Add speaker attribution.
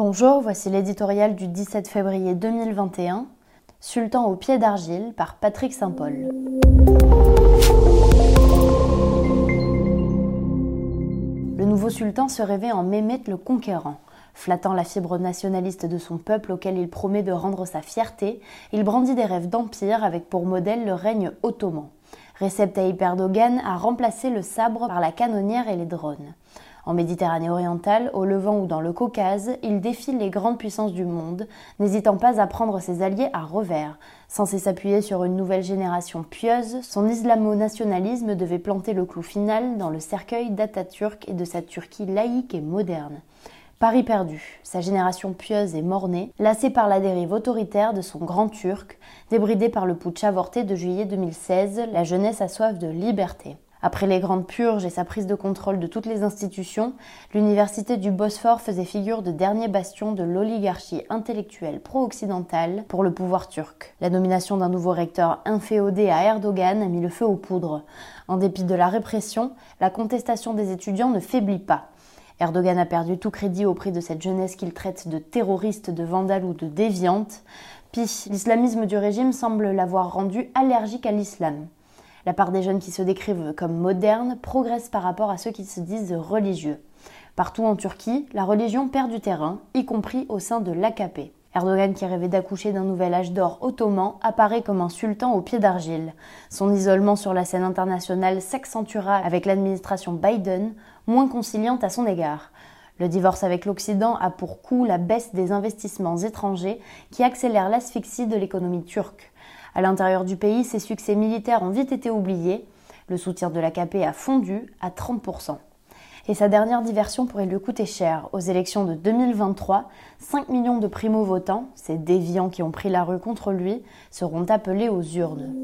Speaker 1: Bonjour, voici l'éditorial du 17 février 2021, Sultan au pied d'argile par Patrick Saint-Paul. Le nouveau sultan se rêvait en Mehmet le Conquérant. Flattant la fibre nationaliste de son peuple auquel il promet de rendre sa fierté, il brandit des rêves d'empire avec pour modèle le règne ottoman. Recep Tayyip Erdogan a remplacé le sabre par la canonnière et les drones. En Méditerranée orientale, au Levant ou dans le Caucase, il défile les grandes puissances du monde, n'hésitant pas à prendre ses alliés à revers. Censé s'appuyer sur une nouvelle génération pieuse, son islamo-nationalisme devait planter le clou final dans le cercueil d'Atatürk et de sa Turquie laïque et moderne. Paris perdu, sa génération pieuse et mornée, lassée par la dérive autoritaire de son grand turc, débridé par le putsch avorté de juillet 2016, la jeunesse a soif de liberté. Après les grandes purges et sa prise de contrôle de toutes les institutions, l'université du Bosphore faisait figure de dernier bastion de l'oligarchie intellectuelle pro-occidentale pour le pouvoir turc. La nomination d'un nouveau recteur inféodé à Erdogan a mis le feu aux poudres. En dépit de la répression, la contestation des étudiants ne faiblit pas. Erdogan a perdu tout crédit au prix de cette jeunesse qu'il traite de terroriste, de vandale ou de déviante. Puis, l'islamisme du régime semble l'avoir rendu allergique à l'islam. La part des jeunes qui se décrivent comme modernes progresse par rapport à ceux qui se disent religieux. Partout en Turquie, la religion perd du terrain, y compris au sein de l'AKP. Erdogan, qui rêvait d'accoucher d'un nouvel âge d'or ottoman, apparaît comme un sultan au pied d'argile. Son isolement sur la scène internationale s'accentuera avec l'administration Biden, moins conciliante à son égard. Le divorce avec l'Occident a pour coup la baisse des investissements étrangers qui accélère l'asphyxie de l'économie turque. À l'intérieur du pays, ses succès militaires ont vite été oubliés. Le soutien de l'AKP a fondu à 30%. Et sa dernière diversion pourrait lui coûter cher. Aux élections de 2023, 5 millions de primo-votants, ces déviants qui ont pris la rue contre lui, seront appelés aux urnes.